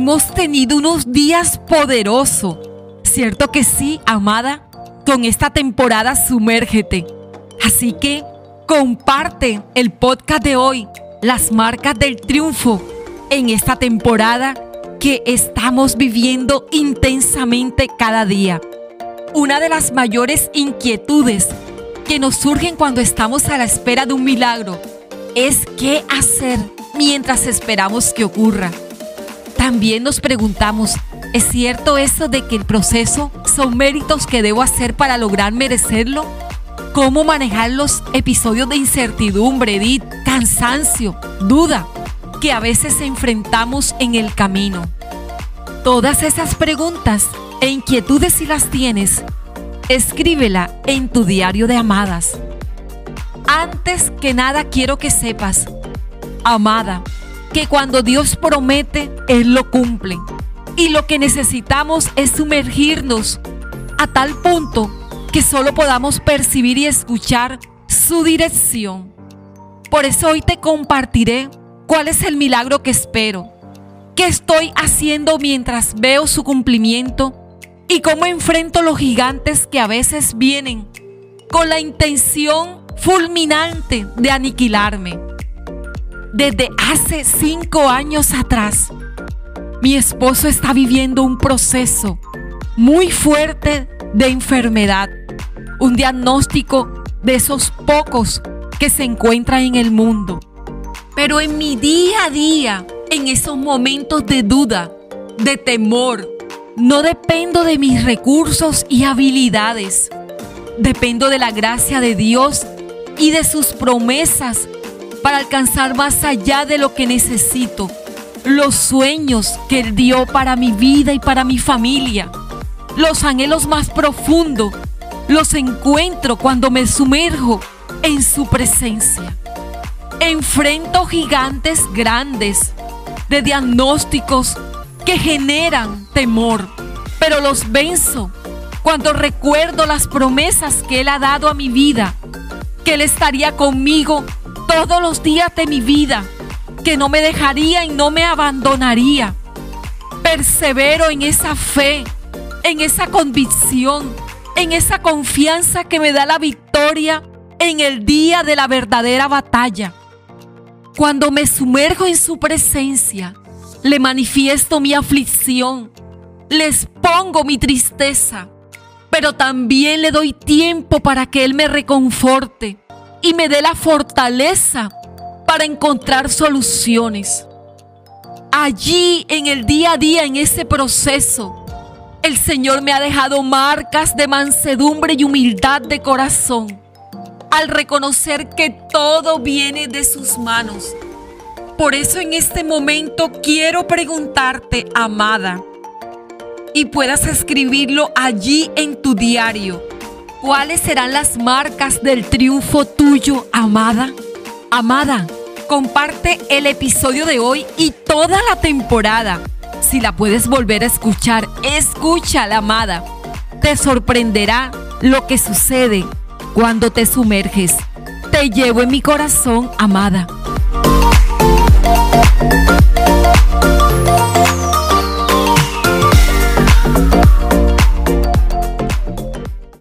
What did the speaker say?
hemos tenido unos días poderosos. ¿Cierto que sí, amada? Con esta temporada sumérgete. Así que comparte el podcast de hoy, las marcas del triunfo, en esta temporada que estamos viviendo intensamente cada día. Una de las mayores inquietudes que nos surgen cuando estamos a la espera de un milagro es qué hacer mientras esperamos que ocurra. También nos preguntamos, ¿es cierto eso de que el proceso son méritos que debo hacer para lograr merecerlo? ¿Cómo manejar los episodios de incertidumbre, cansancio, duda que a veces enfrentamos en el camino? Todas esas preguntas e inquietudes si las tienes, escríbela en tu diario de amadas. Antes que nada quiero que sepas, amada, que cuando Dios promete, Él lo cumple. Y lo que necesitamos es sumergirnos a tal punto que solo podamos percibir y escuchar su dirección. Por eso hoy te compartiré cuál es el milagro que espero, qué estoy haciendo mientras veo su cumplimiento y cómo enfrento los gigantes que a veces vienen con la intención fulminante de aniquilarme. Desde hace cinco años atrás, mi esposo está viviendo un proceso muy fuerte de enfermedad, un diagnóstico de esos pocos que se encuentran en el mundo. Pero en mi día a día, en esos momentos de duda, de temor, no dependo de mis recursos y habilidades. Dependo de la gracia de Dios y de sus promesas para alcanzar más allá de lo que necesito. Los sueños que Él dio para mi vida y para mi familia. Los anhelos más profundos los encuentro cuando me sumerjo en su presencia. Enfrento gigantes grandes de diagnósticos que generan temor, pero los venzo cuando recuerdo las promesas que Él ha dado a mi vida, que Él estaría conmigo todos los días de mi vida, que no me dejaría y no me abandonaría. Persevero en esa fe, en esa convicción, en esa confianza que me da la victoria en el día de la verdadera batalla. Cuando me sumerjo en su presencia, le manifiesto mi aflicción, les pongo mi tristeza, pero también le doy tiempo para que Él me reconforte y me dé la fortaleza para encontrar soluciones. Allí en el día a día, en ese proceso, el Señor me ha dejado marcas de mansedumbre y humildad de corazón al reconocer que todo viene de sus manos por eso en este momento quiero preguntarte, amada, y puedas escribirlo allí en tu diario. ¿Cuáles serán las marcas del triunfo tuyo, amada? Amada, comparte el episodio de hoy y toda la temporada. Si la puedes volver a escuchar, escúchala, amada. Te sorprenderá lo que sucede cuando te sumerges. Te llevo en mi corazón, amada